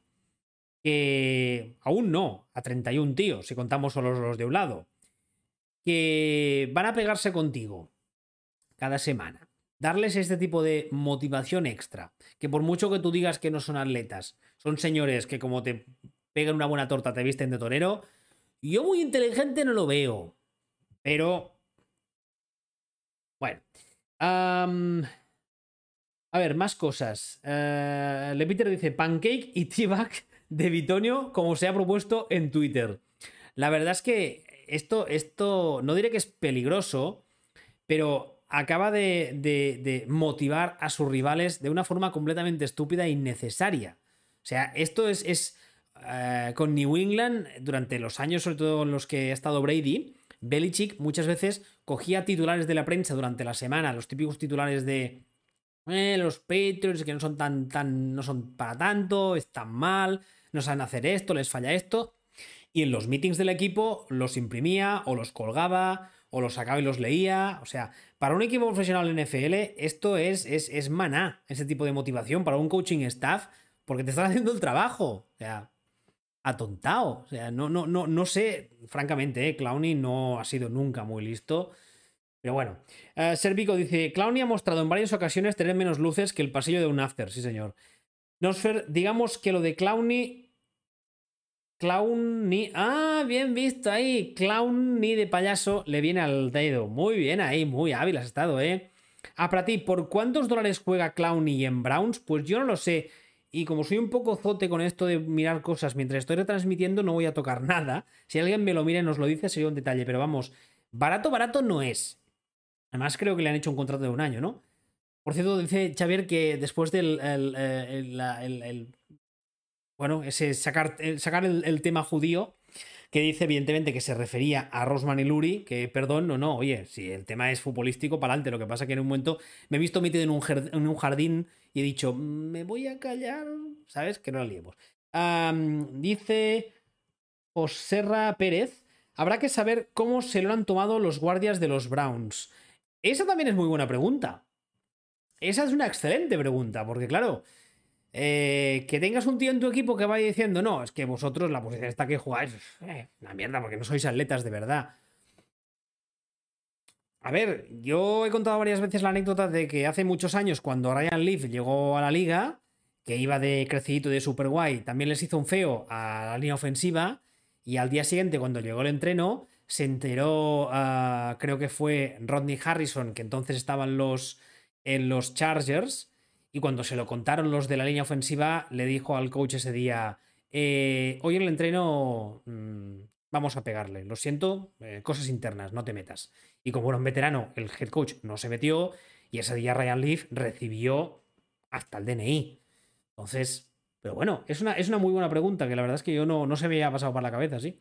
S1: que aún no, a 31 tíos, si contamos solo los de un lado, que van a pegarse contigo cada semana. Darles este tipo de motivación extra. Que por mucho que tú digas que no son atletas, son señores que como te pegan una buena torta te visten de torero. Yo muy inteligente no lo veo. Pero... Bueno. a ver, más cosas. Uh, Le Peter dice pancake y t de Bitonio como se ha propuesto en Twitter. La verdad es que esto, esto no diré que es peligroso, pero acaba de, motivar a sus rivales de una forma completamente estúpida e innecesaria. O sea, esto es, es eh, con New England, durante los años, sobre todo en los que ha estado Brady, Belichick muchas veces cogía titulares de la prensa durante la semana, los típicos titulares de eh, los Patriots que no son tan, tan, no son para tanto, están mal, no saben hacer esto, les falla esto. Y en los meetings del equipo los imprimía o los colgaba o los sacaba y los leía. O sea, para un equipo profesional NFL, esto es, es, es maná, ese tipo de motivación para un coaching staff, porque te están (laughs) haciendo el trabajo. O sea, atontado. O sea, no, no, no, no sé, francamente, eh, Clowney no ha sido nunca muy listo. Pero bueno, uh, Servico dice: Clowney ha mostrado en varias ocasiones tener menos luces que el pasillo de un after, sí, señor. Nosfer, digamos que lo de Clowney Clown ni. Ah, bien visto ahí. Clown ni de payaso le viene al dedo. Muy bien ahí, muy hábil has estado, ¿eh? Ah, para ti, ¿por cuántos dólares juega Clowny en Browns? Pues yo no lo sé. Y como soy un poco zote con esto de mirar cosas mientras estoy retransmitiendo, no voy a tocar (laughs) nada. Si alguien me lo mira y nos lo dice, sería un detalle. Pero vamos, barato, barato no es. Además, creo que le han hecho un contrato de un año, ¿no? Por cierto, dice Xavier que después del el, bueno, ese sacar, sacar el, tema judío, que dice evidentemente que se refería a Rosman y Luri, que perdón, no, no, oye, si el tema es futbolístico, para adelante. Lo que pasa que en un momento me he visto metido en un, jardín y he dicho, me voy a callar, ¿sabes? Que no la liemos. dice Joserra Pérez, habrá que saber cómo se lo han tomado los guardias de los Browns. Esa también es muy buena pregunta. Esa es una excelente pregunta, porque claro, eh, que tengas un tío en tu equipo que vaya diciendo, no, es que vosotros la posición esta que jugáis, eh, una mierda, porque no sois atletas de verdad. A ver, yo he contado varias veces la anécdota de que hace muchos años, cuando Ryan Leaf llegó a la liga, que iba de crecidito de super guay, también les hizo un feo a la línea ofensiva. Y al día siguiente, cuando llegó el entreno, se enteró, ah, creo que fue Rodney Harrison, que entonces estaban los, en los Chargers. Y cuando se lo contaron los de la línea ofensiva, le dijo al coach ese día: eh, Hoy en el entreno mm, vamos a pegarle. Lo siento, eh, cosas internas, no te metas. Y como era un veterano, el head coach no se metió y ese día Ryan Leaf recibió hasta el DNI. Entonces, pero bueno, es una, es una muy buena pregunta que la verdad es que yo no, no se me había pasado por la cabeza, sí.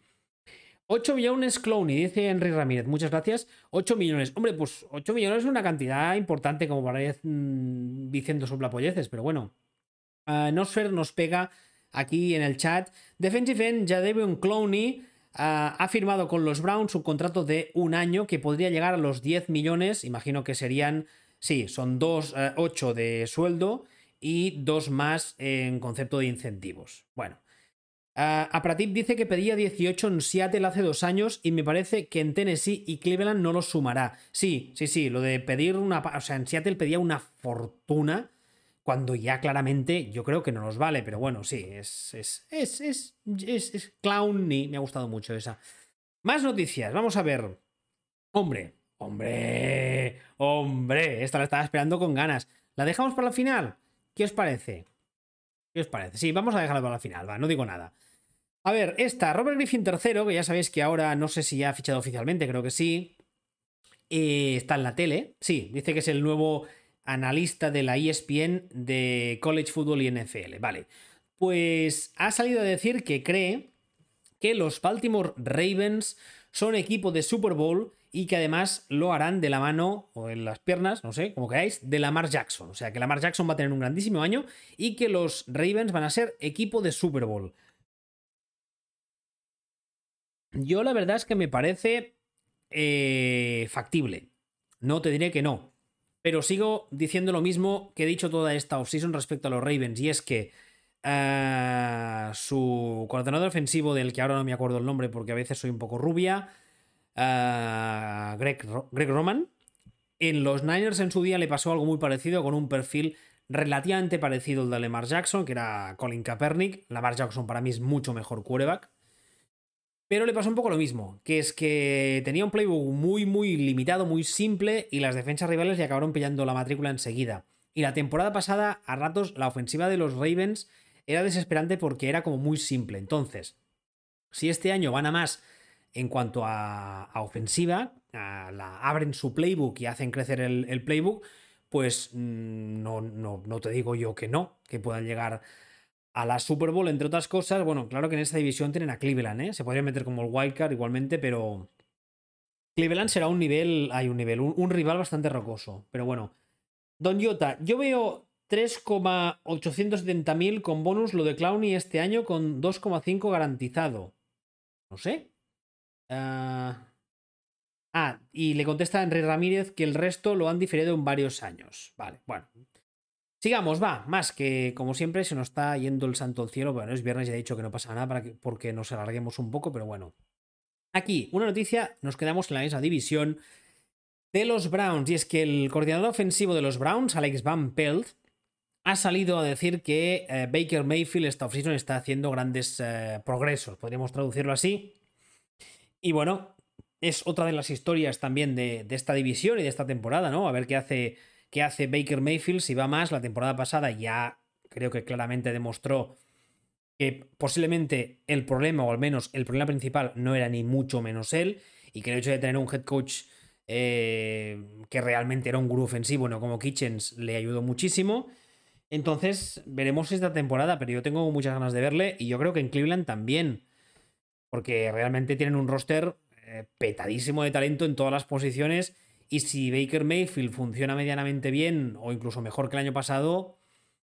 S1: 8 millones Clowney, dice Henry Ramírez. Muchas gracias. 8 millones. Hombre, pues 8 millones es una cantidad importante como para ir mm, diciendo soplapolleces, pero bueno. Uh, Nosfer nos pega aquí en el chat. Defensive end Jadevion Clowney ha firmado con los Browns un contrato de un año que podría llegar a los 10 millones. Imagino que serían, sí, son 2, 8 eh, de sueldo y dos más en concepto de incentivos. Bueno. Uh, Apratip dice que pedía 18 en Seattle hace dos años y me parece que en Tennessee y Cleveland no lo sumará. Sí, sí, sí, lo de pedir una... O sea, en Seattle pedía una fortuna cuando ya claramente yo creo que no nos vale, pero bueno, sí, es, es, es, es, es, clown y me ha gustado mucho esa. Más noticias, vamos a ver. Hombre, hombre, hombre, esta la estaba esperando con ganas. ¿La dejamos para la final? ¿Qué os parece? ¿Qué os parece? Sí, vamos a dejarla para la final, va, no digo nada. A ver, esta, Robert Griffin III, que ya sabéis que ahora no sé si ya ha fichado oficialmente, creo que sí. Eh, está en la tele. Sí, dice que es el nuevo analista de la ESPN de College Football y NFL. Vale, pues ha salido a decir que cree que los Baltimore Ravens son equipo de Super Bowl y que además lo harán de la mano o en las piernas, no sé, como queráis, de Lamar Jackson. O sea, que Lamar Jackson va a tener un grandísimo año y que los Ravens van a ser equipo de Super Bowl. Yo la verdad es que me parece eh, factible. No te diré que no. Pero sigo diciendo lo mismo que he dicho toda esta offseason respecto a los Ravens, y es que uh, su coordinador ofensivo, del que ahora no me acuerdo el nombre porque a veces soy un poco rubia, uh, Greg, Greg Roman, en los Niners en su día le pasó algo muy parecido con un perfil relativamente parecido al de Lamar Jackson, que era Colin Kaepernick. Lamar Jackson para mí es mucho mejor quarterback. Pero le pasó un poco lo mismo, que es que tenía un playbook muy, muy limitado, muy simple, y las defensas rivales le acabaron pillando la matrícula enseguida. Y la temporada pasada, a ratos, la ofensiva de los Ravens era desesperante porque era como muy simple. Entonces, si este año van a más en cuanto a, ofensiva, la, abren su playbook y hacen crecer el, el playbook, pues mm, no, no, no te digo yo que no, que puedan llegar a la Super Bowl, entre otras cosas. Bueno, claro que en esta división tienen a Cleveland, ¿eh? Se podría meter como el wildcard igualmente, pero. Cleveland será un nivel. Hay un nivel, un, rival bastante rocoso. Pero bueno. Don Jota, yo veo 3,870.000 con bonus lo de Clowney este año con 2,5 garantizado. No sé. ah, ah y le contesta Henry Ramírez que el resto lo han diferido en varios años. Vale, bueno. Sigamos, va, más que como siempre se nos está yendo el santo al cielo. Bueno, es viernes, ya he dicho que no pasa nada para que, porque nos alarguemos un poco, pero bueno. Aquí, una noticia, nos quedamos en la misma división de los Browns, y es que el coordinador ofensivo de los Browns, Alex Van Pelt, ha salido a decir que eh, Baker Mayfield esta offseason está haciendo grandes eh, progresos, podríamos traducirlo así. Y bueno, es otra de las historias también de, de esta división y de esta temporada, ¿no? A ver qué hace ¿Qué hace Baker Mayfield si va más. La temporada pasada ya creo que claramente demostró que posiblemente el problema, o al menos el problema principal, no era ni mucho menos él, y que el hecho de tener un head coach eh, que realmente era un gurú ofensivo, no como Kitchens, le ayudó muchísimo. Entonces, veremos esta temporada, pero yo tengo muchas ganas de verle, y yo creo que en Cleveland también, porque realmente tienen un roster eh, petadísimo de talento en todas las posiciones y si Baker Mayfield funciona medianamente bien o incluso mejor que el año pasado,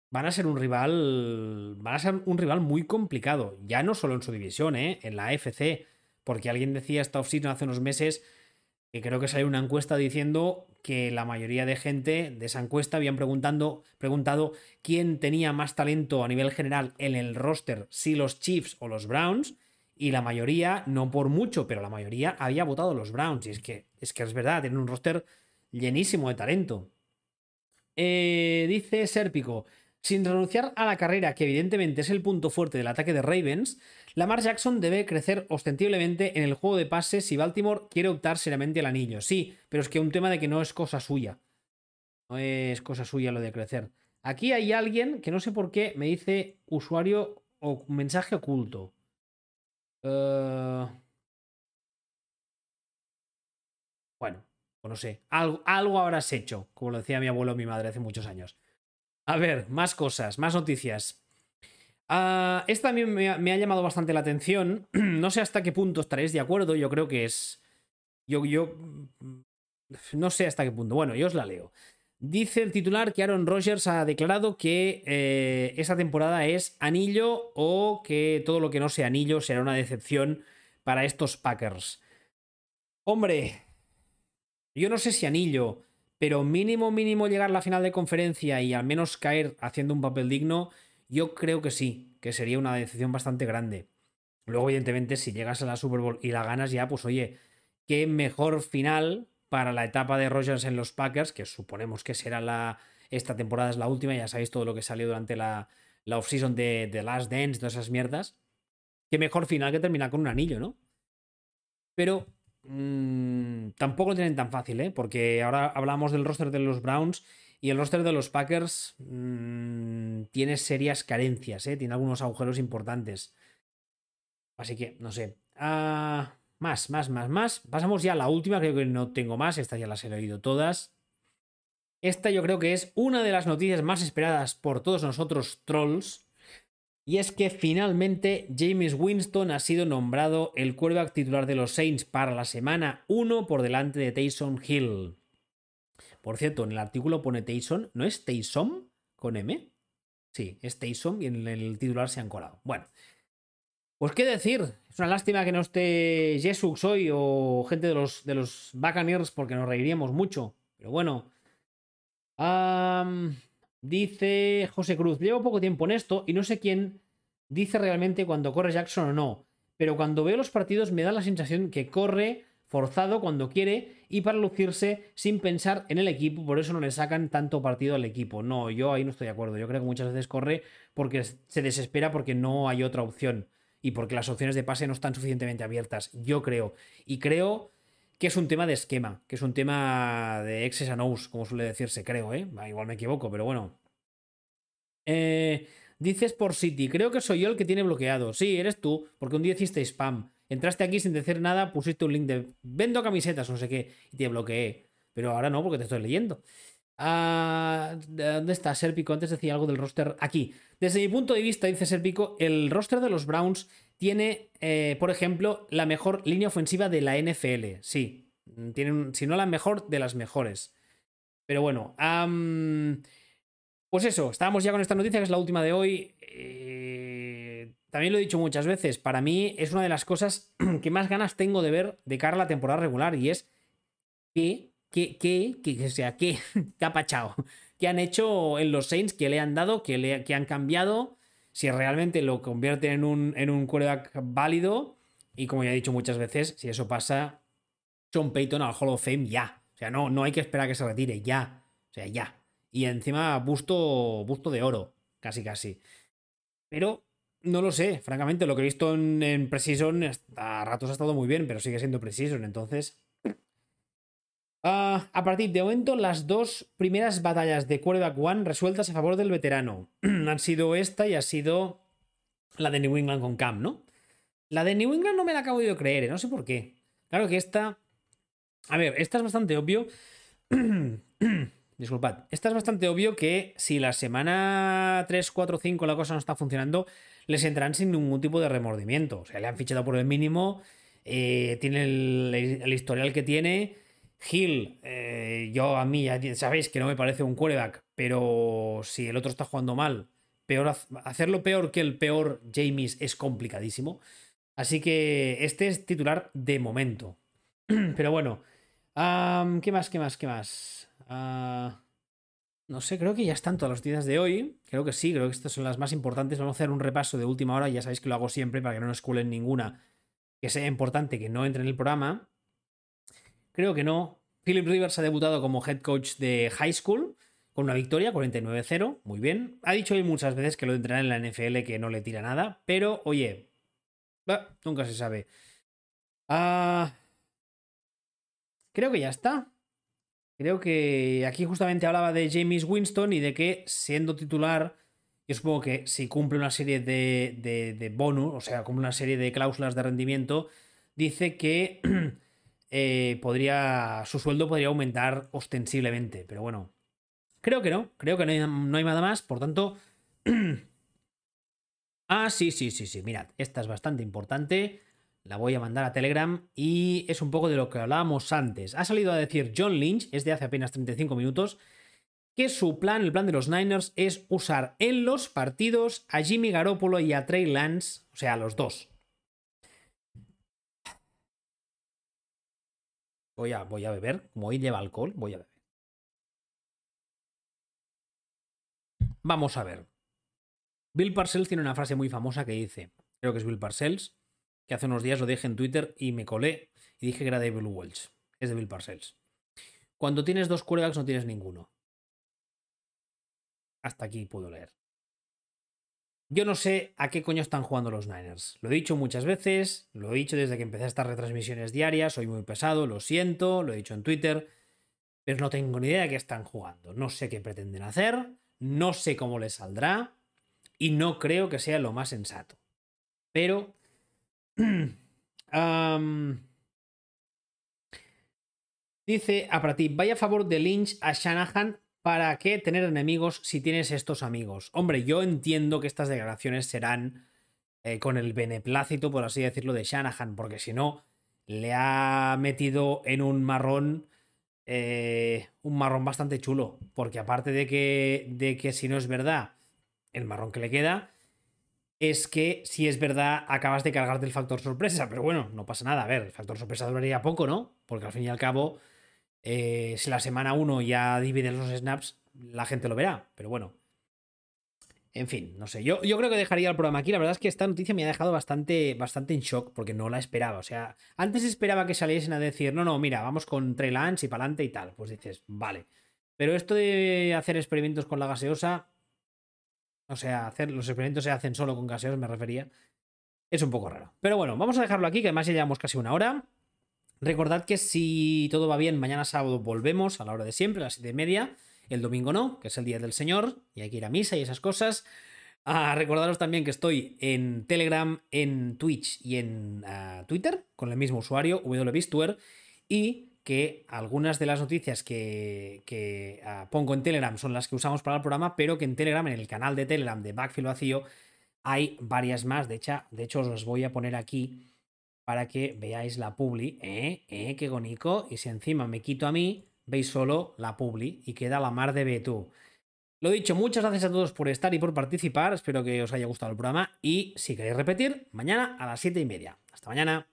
S1: van a ser un rival. Van a ser un rival muy complicado. Ya no solo en su división, ¿eh? en la AFC. Porque alguien decía esta offseason hace unos meses que creo que salió una encuesta diciendo que la mayoría de gente de esa encuesta habían preguntando, preguntado quién tenía más talento a nivel general en el roster, si los Chiefs o los Browns, y la mayoría, no por mucho, pero la mayoría había votado los Browns. Y es que es, que es verdad, tienen un roster llenísimo de talento. Eh, dice Serpico, sin renunciar a la carrera, que evidentemente es el punto fuerte del ataque de Ravens, Lamar Jackson debe crecer ostensiblemente en el juego de pases si Baltimore quiere optar seriamente al anillo. Sí, pero es que un tema de que no es cosa suya. No es cosa suya lo de crecer. Aquí hay alguien que no sé por qué me dice usuario o mensaje oculto. Uh... Bueno, pues no sé. Algo, algo habrás hecho, como lo decía mi abuelo o mi madre hace muchos años. A ver, más cosas, más noticias. Uh, esta también me ha, me ha, llamado bastante la atención. (clears throat) no sé hasta qué punto estaréis de acuerdo. Yo creo que es. Yo, yo. No sé hasta qué punto. Bueno, yo os la leo. Dice el titular que Aaron Rodgers ha declarado que eh, esa temporada es anillo o que todo lo que no sea anillo será una decepción para estos Packers. Hombre, yo no sé si anillo, pero mínimo, mínimo llegar a la final de conferencia y al menos caer haciendo un papel digno, yo creo que sí, que sería una decepción bastante grande. Luego, evidentemente, si llegas a la Super Bowl y la ganas ya, pues oye, qué mejor final para la etapa de Rogers en los Packers, que suponemos que será la. Esta temporada es la última, ya sabéis todo lo que salió durante la, la off-season de, The Last Dance, todas esas mierdas. Qué mejor final que terminar con un anillo, ¿no? Pero mmm, tampoco lo tienen tan fácil, ¿eh? Porque ahora hablamos del roster de los Browns y el roster de los Packers mmm, tiene serias carencias, ¿eh? Tiene algunos agujeros importantes. Así que, no sé. Ah. Más, más, más, más. Pasamos ya a la última, creo que no tengo más, estas ya las he leído todas. Esta yo creo que es una de las noticias más esperadas por todos nosotros trolls. Y es que finalmente James Winston ha sido nombrado el quarterback titular de los Saints para la semana 1 por delante de Taysom Hill. Por cierto, en el artículo pone Taysom, ¿no es Taysom con M? Sí, es Taysom y en el titular se han colado. Bueno, pues qué decir, es una lástima que no esté Jesux hoy o gente de los, de los Buccaneers porque nos reiríamos mucho. Pero bueno. Um, dice José Cruz, llevo poco tiempo en esto y no sé quién dice realmente cuando corre Jackson o no. Pero cuando veo los partidos me da la sensación que corre forzado cuando quiere y para lucirse sin pensar en el equipo, por eso no le sacan tanto partido al equipo. No, yo ahí no estoy de acuerdo. Yo creo que muchas veces corre porque se desespera porque no hay otra opción y porque las opciones de pase no están suficientemente abiertas, yo creo. Y creo que es un tema de esquema, que es un tema de X's and O's, como suele decirse, creo, ¿eh? Igual me equivoco, pero bueno. Eh, dices por City, creo que soy yo el que tiene bloqueado. Sí, eres tú, porque un día hiciste spam. Entraste aquí sin decir nada, pusiste un link de vendo camisetas, no sé qué, y te bloqueé. Pero ahora no, porque te estoy leyendo. Ah, ¿Dónde está Serpico? Antes decía algo del roster. Aquí. Desde mi punto de vista, dice Serpico, el roster de los Browns tiene, eh, por ejemplo, la mejor línea ofensiva de la NFL. Sí. Tienen, si no la mejor, de las mejores. Pero bueno. pues eso, estábamos ya con esta noticia, que es la última de hoy. Eh, también lo he dicho muchas veces. Para mí es una de las cosas (clears throat) que más ganas tengo de ver de cara a la temporada regular. Y es que ¿Qué, qué, qué, sea, qué, (laughs) qué ha pachado? ¿Qué han hecho en los Saints? ¿Qué le han dado? ¿Qué, le, qué han cambiado? Si realmente lo convierten en un, en un quarterback válido. Y como ya he dicho muchas veces, si eso pasa, John Payton al Hall of Fame ya. O sea, no, no hay que esperar a que se retire, ya. O sea, ya. Y encima busto, busto de oro, casi casi. Pero no lo sé, francamente, lo que he visto en, en Precision a ratos ha estado muy bien, pero sigue siendo Precision, entonces Uh, a partir de momento, las dos primeras batallas de quarterback one resueltas a favor del veterano (clears throat) han sido esta y ha sido la de New England con Cam, ¿no? La de New England no me la acabo de creer, ¿eh? no sé por qué. Claro que esta. A ver, esta es bastante obvio. (clears throat) Disculpad. Esta es bastante obvio que si la semana 3, 4, 5 la cosa no está funcionando, les entrarán sin ningún tipo de remordimiento. O sea, le han fichado por el mínimo. Eh, tiene el historial que tiene Hill, eh, yo a mí ya sabéis que no me parece un quarterback, pero si el otro está jugando mal, peor, hacerlo peor que el peor James es complicadísimo. Así que este es titular de momento. (clears throat) Pero bueno, ¿Qué más? ¿Qué más? ¿Qué más? Ah, no sé, creo que ya están todas las noticias de hoy. Creo que sí, creo que estas son las más importantes. Vamos a hacer un repaso de última hora. Ya sabéis que lo hago siempre para que no nos cuelen ninguna que sea importante que no entre en el programa. Creo que no. Philip Rivers ha debutado como head coach de high school con una victoria, 49-0. Muy bien. Ha dicho hoy muchas veces que lo entrenar en la NFL que no le tira nada. Pero, oye, nunca se sabe. Ah, creo que ya está. Creo que aquí justamente hablaba de James Winston y de que siendo titular, yo supongo que si cumple una serie de, de, bonus, o sea, cumple una serie de cláusulas de rendimiento, dice que (clears throat) eh, podría, su sueldo podría aumentar ostensiblemente. Pero bueno, creo que no, creo que no hay, no hay nada más, por tanto... (clears throat) ah, sí, sí, sí, sí, mirad, esta es bastante importante la voy a mandar a Telegram y es un poco de lo que hablábamos antes. Ha salido a decir John Lynch, es de hace apenas 35 minutos, que su plan, el plan de los Niners, es usar en los partidos a Jimmy Garoppolo y a Trey Lance, o sea, a los dos. Voy a, voy a beber, como hoy lleva alcohol, voy a beber. Vamos a ver. Bill Parcells tiene una frase muy famosa que dice, creo que es Bill Parcells, que hace unos días lo dije en Twitter y me colé y dije que era de Bill Welch. Es de Bill Parcells. Cuando tienes dos quarterbacks no tienes ninguno. Hasta aquí puedo leer. Yo no sé a qué coño están jugando los Niners. Lo he dicho muchas veces, lo he dicho desde que empecé estas retransmisiones diarias, soy muy pesado, lo siento, lo he dicho en Twitter, pero no tengo ni idea de qué están jugando. No sé qué pretenden hacer, no sé cómo les saldrá y no creo que sea lo más sensato. Pero (clears throat) dice a ti, vaya a favor de Lynch a Shanahan. ¿Para qué tener enemigos si tienes estos amigos? Hombre, yo entiendo que estas declaraciones serán eh, con el beneplácito, por así decirlo, de Shanahan, porque si no, le ha metido en un marrón. Eh, un marrón bastante chulo. Porque aparte de que, de que si no es verdad, el marrón que le queda, es que si es verdad acabas de cargarte el factor sorpresa, pero bueno, no pasa nada, a ver, el factor sorpresa duraría poco, ¿no? Porque al fin y al cabo, eh, si la semana 1 ya divides los snaps, la gente lo verá, pero bueno. En fin, no sé, yo, creo que dejaría el programa aquí, la verdad es que esta noticia me ha dejado bastante, bastante en shock porque no la esperaba, o sea, antes esperaba que saliesen a decir, no, no, mira, vamos con Trey Lance y para adelante y tal, pues dices, vale. Pero esto de hacer experimentos con la gaseosa, o sea, hacer, los experimentos se hacen solo con gaseos, me refería. Es un poco raro. Pero bueno, vamos a dejarlo aquí, que además ya llevamos casi una hora. Recordad que si todo va bien, mañana sábado volvemos a la hora de siempre, a las 7 y media. El domingo no, que es el día del Señor, y hay que ir a misa y esas cosas. Ah, recordaros también que estoy en Telegram, en Twitch y en ah, Twitter, con el mismo usuario, wbistuer, y que algunas de las noticias que, ah, pongo en Telegram son las que usamos para el programa, pero que en Telegram, en el canal de Telegram de Backfield Vacío, hay varias más. De hecho, de hecho, os las voy a poner aquí para que veáis la publi. ¿Eh? ¿Eh? ¡Qué gonico! Y si encima me quito a mí, veis solo la publi y queda la mar de Betú. Lo dicho, muchas gracias a todos por estar y por participar. Espero que os haya gustado el programa. Y si queréis repetir, mañana a las 7 y media. Hasta mañana.